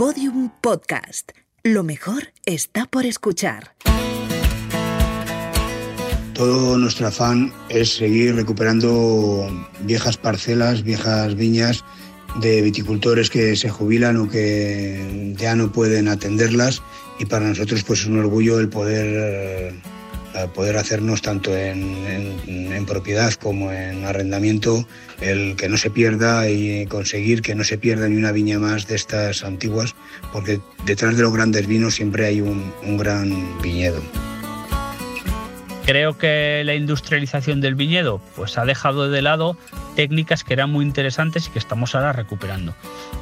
Podium Podcast. Lo mejor está por escuchar. Todo nuestro afán es seguir recuperando viejas parcelas, viejas viñas de viticultores que se jubilan o que ya no pueden atenderlas y para nosotros pues es un orgullo el poder poder hacernos tanto en, propiedad como en arrendamiento, el que no se pierda y conseguir que no se pierda ni una viña más de estas antiguas, porque detrás de los grandes vinos siempre hay un, un gran viñedo. Creo que la industrialización del viñedo pues ha dejado de lado técnicas que eran muy interesantes y que estamos ahora recuperando.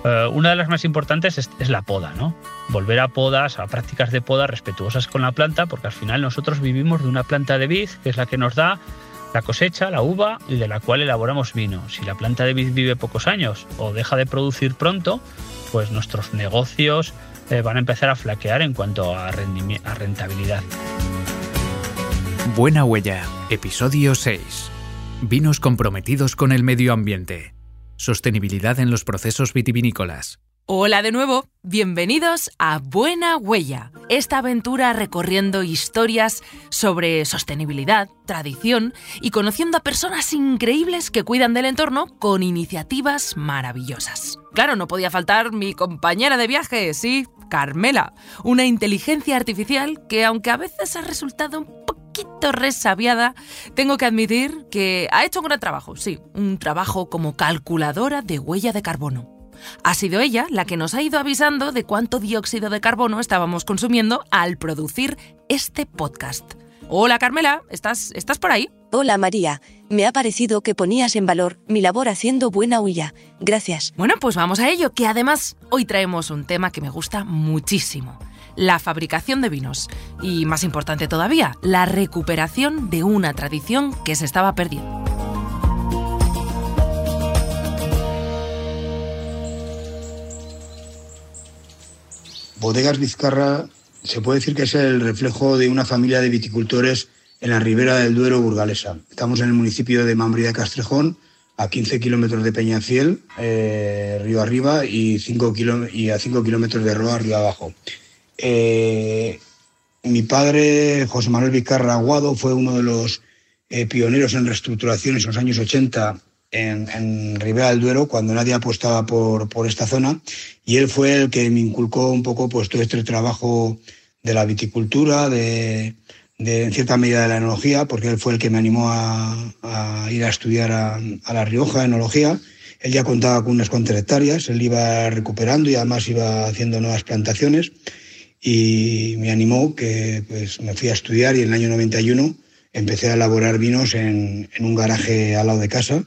Eh, una de las más importantes es, la poda, ¿no? Volver a podas, a prácticas de poda respetuosas con la planta, porque al final nosotros vivimos de una planta de vid, que es la que nos da la cosecha, la uva y de la cual elaboramos vino. Si la planta de vid vive pocos años o deja de producir pronto, pues nuestros negocios eh, van a empezar a flaquear en cuanto a, a rentabilidad. Buena Huella, episodio 6. Vinos comprometidos con el medio ambiente. Sostenibilidad en los procesos vitivinícolas. Hola de nuevo, bienvenidos a Buena Huella, esta aventura recorriendo historias sobre sostenibilidad, tradición y conociendo a personas increíbles que cuidan del entorno con iniciativas maravillosas. Claro, no podía faltar mi compañera de viaje, sí, Carmela, una inteligencia artificial que aunque a veces ha resultado poquito resabiada, tengo que admitir que ha hecho un gran trabajo, sí, un trabajo como calculadora de huella de carbono. Ha sido ella la que nos ha ido avisando de cuánto dióxido de carbono estábamos consumiendo al producir este podcast. Hola Carmela, ¿estás, ¿estás por ahí? Hola María, me ha parecido que ponías en valor mi labor haciendo buena huella. Gracias. Bueno, pues vamos a ello, que además hoy traemos un tema que me gusta muchísimo la fabricación de vinos y, más importante todavía, la recuperación de una tradición que se estaba perdiendo. Bodegas Vizcarra se puede decir que es el reflejo de una familia de viticultores en la ribera del Duero burgalesa. Estamos en el municipio de Mambría Castrejón, a 15 kilómetros de Peñafiel, eh, río arriba, y, 5 y a 5 kilómetros de Roa, río abajo. Eh, mi padre, José Manuel Vicarra Aguado, fue uno de los eh, pioneros en reestructuraciones en los años 80 en, Ribera del Duero, cuando nadie apostaba por, por, esta zona, y él fue el que me inculcó un poco pues, todo este trabajo de la viticultura, de, en cierta medida de la enología, porque él fue el que me animó a, ir a estudiar a, a, La Rioja, enología. Él ya contaba con unas cuantas hectáreas, él iba recuperando y además iba haciendo nuevas plantaciones y me animó que pues, me fui a estudiar y en el año 91 empecé a elaborar vinos en, en un garaje al lado de casa.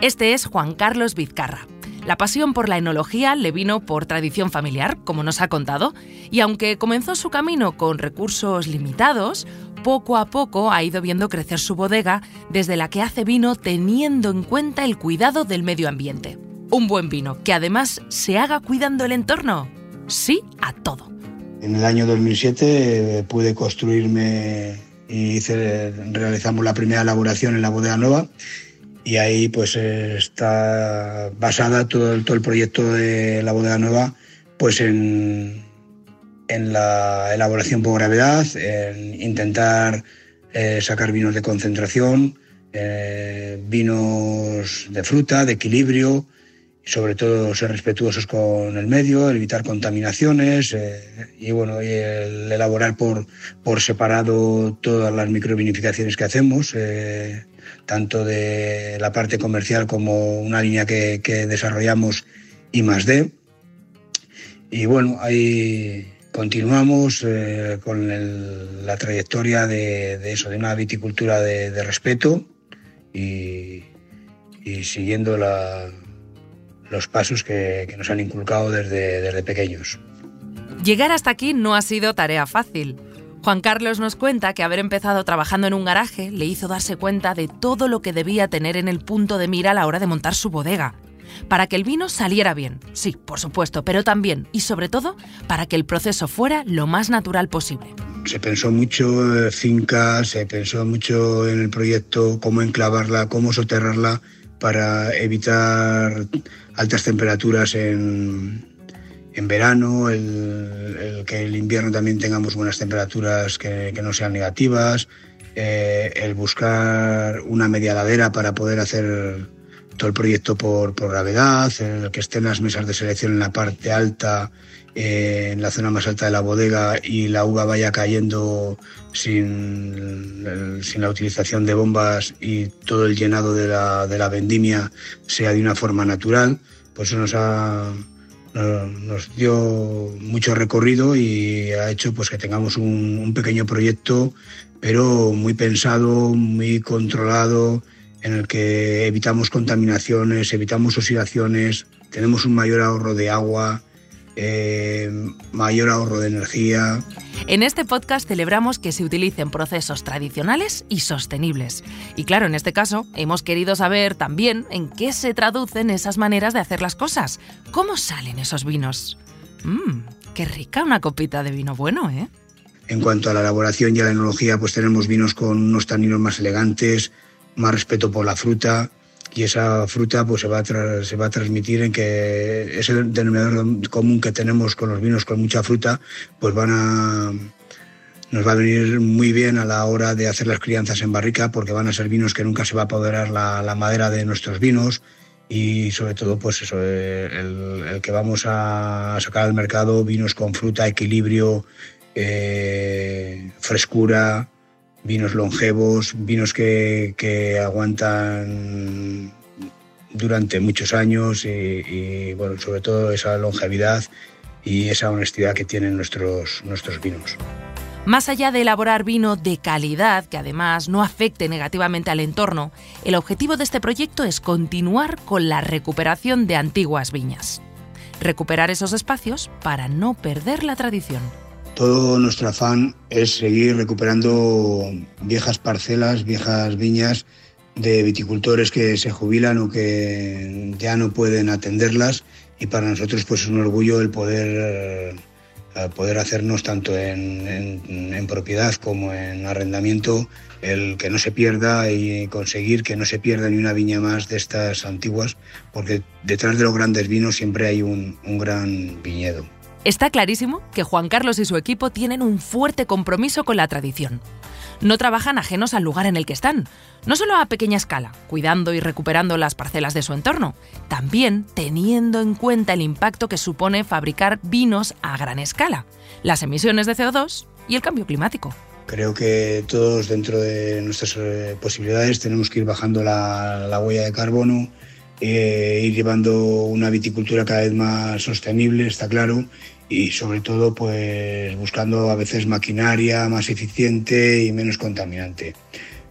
Este es Juan Carlos Vizcarra. La pasión por la enología le vino por tradición familiar, como nos ha contado, y aunque comenzó su camino con recursos limitados, poco a poco ha ido viendo crecer su bodega desde la que hace vino teniendo en cuenta el cuidado del medio ambiente. Un buen vino que además se haga cuidando el entorno sí a todo. En el año 2007 eh, pude construirme y realizamos la primera elaboración en la bodega nueva y ahí pues está basada todo el, proyecto de la bodega nueva pues en, en la elaboración por gravedad, en intentar eh, sacar vinos de concentración, eh, vinos de fruta, de equilibrio, sobre todo ser respetuosos con el medio, evitar contaminaciones eh, y bueno, el elaborar por, por separado todas las microvinificaciones que hacemos, eh, tanto de la parte comercial como una línea que, desarrollamos y más de. Y bueno, ahí continuamos eh, con la trayectoria de, eso, de una viticultura de, respeto y siguiendo la, los pasos que, nos han inculcado desde, desde pequeños. Llegar hasta aquí no ha sido tarea fácil. Juan Carlos nos cuenta que haber empezado trabajando en un garaje le hizo darse cuenta de todo lo que debía tener en el punto de mira a la hora de montar su bodega. Para que el vino saliera bien, sí, por supuesto, pero también y sobre todo para que el proceso fuera lo más natural posible. Se pensó mucho en fincas, se pensó mucho en el proyecto, cómo enclavarla, cómo soterrarla para evitar altas temperaturas en, en verano, el, que el invierno también tengamos buenas temperaturas que, no sean negativas, eh, el buscar una media ladera para poder hacer todo el proyecto por, por gravedad, el que estén las mesas de selección en la parte alta, eh, en la zona más alta de la bodega y la uva vaya cayendo sin, sin la utilización de bombas y todo el llenado de la, de la vendimia sea de una forma natural, pues eso nos ha, nos dio mucho recorrido y ha hecho pues que tengamos un, pequeño proyecto, pero muy pensado, muy controlado, en el que evitamos contaminaciones, evitamos oxidaciones, tenemos un mayor ahorro de agua, eh, mayor ahorro de energía. En este podcast celebramos que se utilicen procesos tradicionales y sostenibles. Y claro, en este caso, hemos querido saber también en qué se traducen esas maneras de hacer las cosas. ¿Cómo salen esos vinos? Mmm, qué rica una copita de vino bueno, ¿eh? En cuanto a la elaboración y a la enología, pues tenemos vinos con unos taninos más elegantes, más respeto por la fruta, y esa fruta pues se va a, se va a transmitir en que ese denominador común que tenemos con los vinos con mucha fruta pues van a nos va a venir muy bien a la hora de hacer las crianzas en barrica porque van a ser vinos que nunca se va a apoderar la, madera de nuestros vinos. Y sobre todo pues eso el, el, que vamos a sacar al mercado vinos con fruta equilibrio eh, frescura vinos longevos, vinos que, aguantan durante muchos años y, bueno, sobre todo esa longevidad y esa honestidad que tienen nuestros, nuestros vinos. Más allá de elaborar vino de calidad que además no afecte negativamente al entorno, el objetivo de este proyecto es continuar con la recuperación de antiguas viñas. Recuperar esos espacios para no perder la tradición. Todo nuestro afán es seguir recuperando viejas parcelas, viejas viñas de viticultores que se jubilan o que ya no pueden atenderlas y para nosotros pues es un orgullo el poder, eh, poder hacernos tanto en, propiedad como en arrendamiento el que no se pierda y conseguir que no se pierda ni una viña más de estas antiguas porque detrás de los grandes vinos siempre hay un gran viñedo. Está clarísimo que Juan Carlos y su equipo tienen un fuerte compromiso con la tradición. No trabajan ajenos al lugar en el que están, no solo a pequeña escala, cuidando y recuperando las parcelas de su entorno, también teniendo en cuenta el impacto que supone fabricar vinos a gran escala, las emisiones de CO2 y el cambio climático. Creo que todos dentro de nuestras eh, posibilidades tenemos que ir bajando la, huella de carbono, e ir llevando una viticultura cada vez más sostenible, está claro, y sobre todo pues buscando a veces maquinaria más eficiente y menos contaminante.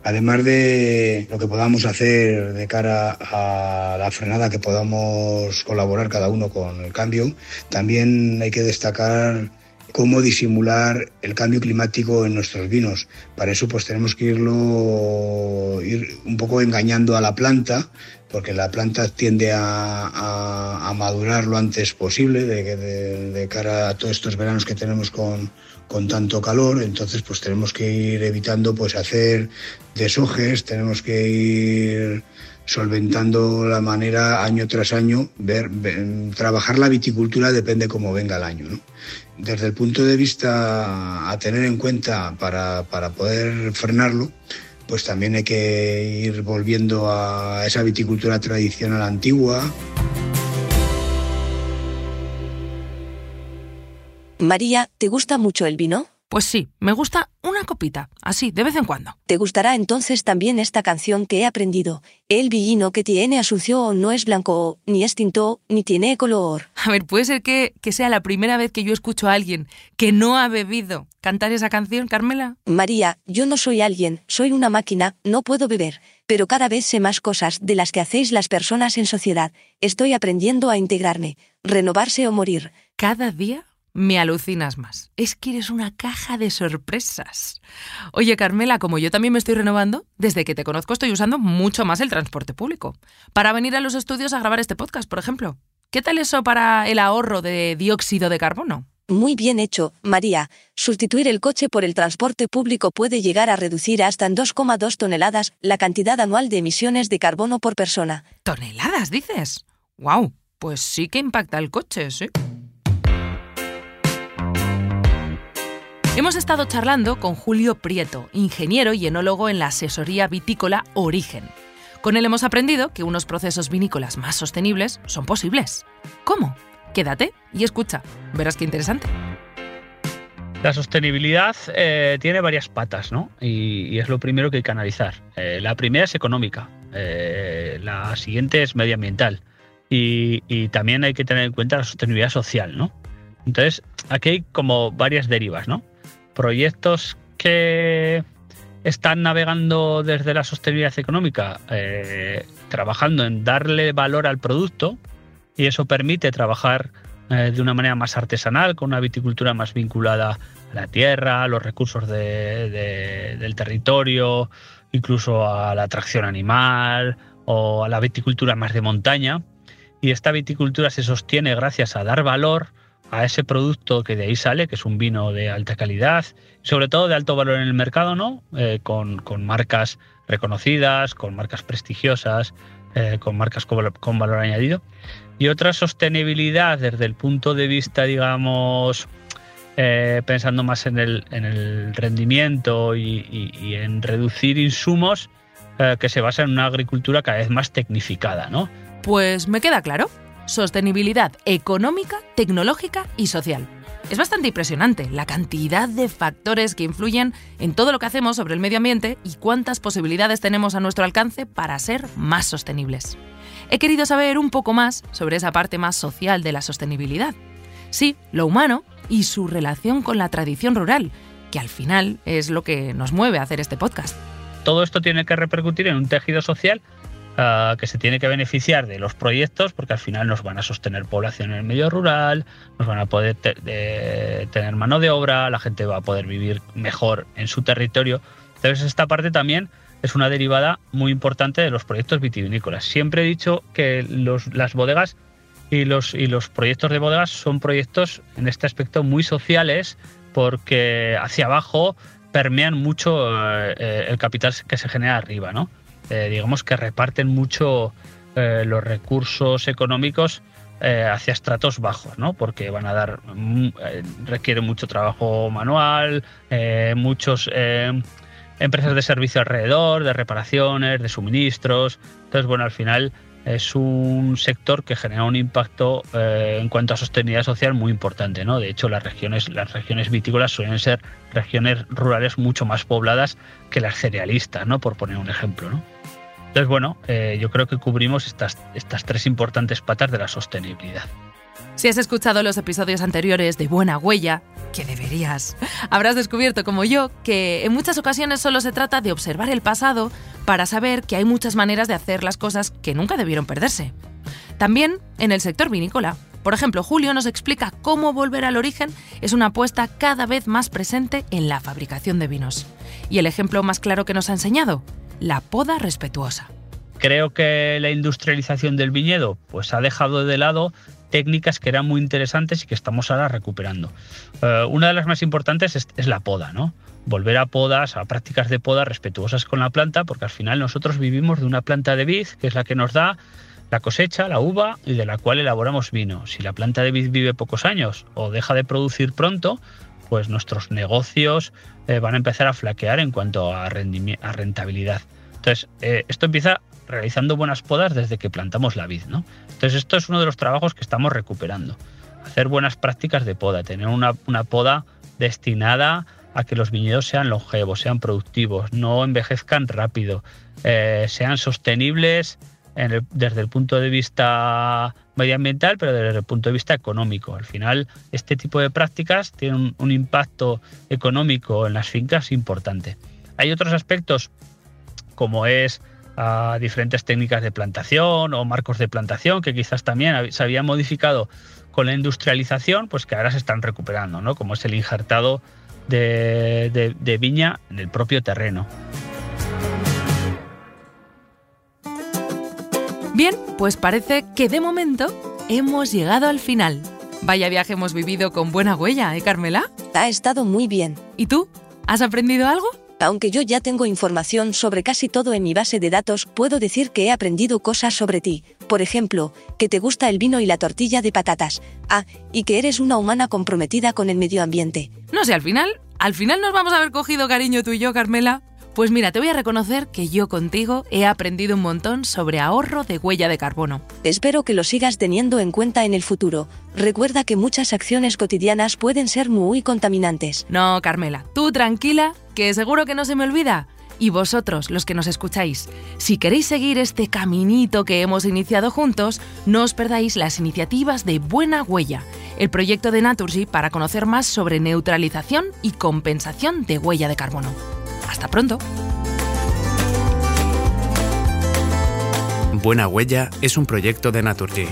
Además de lo que podamos hacer de cara a la frenada, que podamos colaborar cada uno con el cambio, también hay que destacar cómo disimular el cambio climático en nuestros vinos. Para eso pues tenemos que irlo ir un poco engañando a la planta porque la planta tiende a, madurar lo antes posible de, cara a todos estos veranos que tenemos con, tanto calor, entonces pues tenemos que ir evitando pues hacer deshojes, tenemos que ir solventando la manera año tras año, trabajar la viticultura depende cómo venga el año. Desde el punto de vista a tener en cuenta para, para poder frenarlo, pues también hay que ir volviendo a esa viticultura tradicional antigua. María, ¿te gusta mucho el vino? Pues sí, me gusta una copita, así, de vez en cuando. Te gustará entonces también esta canción que he aprendido. El vino que tiene asunción no es blanco, ni es tinto, ni tiene color. A ver, puede ser que, que sea la primera vez que yo escucho a alguien que no ha bebido cantar esa canción, Carmela. María, yo no soy alguien, soy una máquina, no puedo beber, pero cada vez sé más cosas de las que hacéis las personas en sociedad. Estoy aprendiendo a integrarme, renovarse o morir. ¿Cada día? Me alucinas más. Es que eres una caja de sorpresas. Oye, Carmela, como yo también me estoy renovando, desde que te conozco estoy usando mucho más el transporte público. Para venir a los estudios a grabar este podcast, por ejemplo. ¿Qué tal eso para el ahorro de dióxido de carbono? Muy bien hecho, María. Sustituir el coche por el transporte público puede llegar a reducir hasta en 2,2 toneladas la cantidad anual de emisiones de carbono por persona. ¿Toneladas, dices? ¡Wow! Pues sí que impacta el coche, sí. Hemos estado charlando con Julio Prieto, ingeniero y enólogo en la asesoría vitícola Origen. Con él hemos aprendido que unos procesos vinícolas más sostenibles son posibles. ¿Cómo? Quédate y escucha, verás qué interesante. La sostenibilidad eh, tiene varias patas, ¿no? Y, es lo primero que hay que analizar. Eh, la primera es económica, eh, la siguiente es medioambiental y, y, también hay que tener en cuenta la sostenibilidad social, ¿no? Entonces, aquí hay como varias derivas, ¿no? Proyectos que están navegando desde la sostenibilidad económica, eh, trabajando en darle valor al producto y eso permite trabajar eh, de una manera más artesanal, con una viticultura más vinculada a la tierra, a los recursos del territorio, incluso a la atracción animal o a la viticultura más de montaña. Y esta viticultura se sostiene gracias a dar valor a ese producto que de ahí sale, que es un vino de alta calidad, sobre todo de alto valor en el mercado, ¿no? Eh, con, marcas reconocidas, con marcas prestigiosas, eh, con marcas con, valor añadido. Y otra sostenibilidad desde el punto de vista, digamos, eh, pensando más en el, en el rendimiento y, en reducir insumos, que se basa en una agricultura cada vez más tecnificada, ¿no? Pues me queda claro sostenibilidad económica, tecnológica y social. Es bastante impresionante la cantidad de factores que influyen en todo lo que hacemos sobre el medio ambiente y cuántas posibilidades tenemos a nuestro alcance para ser más sostenibles. He querido saber un poco más sobre esa parte más social de la sostenibilidad. Sí, lo humano y su relación con la tradición rural, que al final es lo que nos mueve a hacer este podcast. Todo esto tiene que repercutir en un tejido social Ah, que se tiene que beneficiar de los proyectos porque al final nos van a sostener población en el medio rural, nos van a poder tener mano de obra, la gente va a poder vivir mejor en su territorio. Entonces esta parte también es una derivada muy importante de los proyectos vitivinícolas. Siempre he dicho que las bodegas y los, y los proyectos de bodegas son proyectos en este aspecto muy sociales porque hacia abajo permean mucho eh, eh, el capital que se genera arriba, ¿no? Eh, digamos que reparten mucho eh, los recursos económicos eh, hacia estratos bajos, ¿no? Porque van a dar, mm, requieren mucho trabajo manual, muchos empresas de servicio alrededor, de reparaciones, de suministros. Entonces, bueno, al final es un sector que genera un impacto en cuanto a sostenibilidad social muy importante, ¿no? De hecho, las regiones, las regiones vitícolas suelen ser regiones rurales mucho más pobladas que las cerealistas, ¿no? Por poner un ejemplo, ¿no? Entonces, bueno, eh, yo creo que cubrimos estas, estas tres importantes patas de la sostenibilidad. Si has escuchado los episodios anteriores de Buena Huella, que deberías, habrás descubierto como yo que en muchas ocasiones solo se trata de observar el pasado para saber que hay muchas maneras de hacer las cosas que nunca debieron perderse. También en el sector vinícola. Por ejemplo, Julio nos explica cómo volver al origen es una apuesta cada vez más presente en la fabricación de vinos. Y el ejemplo más claro que nos ha enseñado, la poda respetuosa. Creo que la industrialización del viñedo pues ha dejado de lado técnicas que eran muy interesantes y que estamos ahora recuperando. Eh, una de las más importantes es, la poda, ¿no? Volver a podas, a prácticas de poda respetuosas con la planta, porque al final nosotros vivimos de una planta de vid, que es la que nos da la cosecha, la uva, y de la cual elaboramos vino. Si la planta de vid vive pocos años o deja de producir pronto, pues nuestros negocios eh, van a empezar a flaquear en cuanto a, a rentabilidad. Entonces, eh, esto empieza realizando buenas podas desde que plantamos la vid, ¿no? Entonces, esto es uno de los trabajos que estamos recuperando. Hacer buenas prácticas de poda, tener una, poda destinada a que los viñedos sean longevos, sean productivos, no envejezcan rápido, eh, sean sostenibles desde el punto de vista medioambiental, pero desde el punto de vista económico. Al final, este tipo de prácticas tienen un, impacto económico en las fincas importante. Hay otros aspectos, como es ah, diferentes técnicas de plantación o marcos de plantación, que quizás también se habían modificado con la industrialización, pues que ahora se están recuperando, ¿no? como es el injertado de viña en el propio terreno. Bien, pues parece que de momento hemos llegado al final. Vaya viaje hemos vivido con buena huella, ¿eh, Carmela? Ha estado muy bien. ¿Y tú? ¿Has aprendido algo? Aunque yo ya tengo información sobre casi todo en mi base de datos, puedo decir que he aprendido cosas sobre ti. Por ejemplo, que te gusta el vino y la tortilla de patatas. Ah, y que eres una humana comprometida con el medio ambiente. No sé, al final Al final nos vamos a haber cogido cariño tú y yo, Carmela. Pues mira, te voy a reconocer que yo contigo he aprendido un montón sobre ahorro de huella de carbono. Espero que lo sigas teniendo en cuenta en el futuro. Recuerda que muchas acciones cotidianas pueden ser muy contaminantes. No, Carmela, tú tranquila, que seguro que no se me olvida. Y vosotros, los que nos escucháis, si queréis seguir este caminito que hemos iniciado juntos, no os perdáis las iniciativas de Buena Huella, el proyecto de Naturgy para conocer más sobre neutralización y compensación de huella de carbono. Hasta pronto. Buena Huella es un proyecto de Naturgy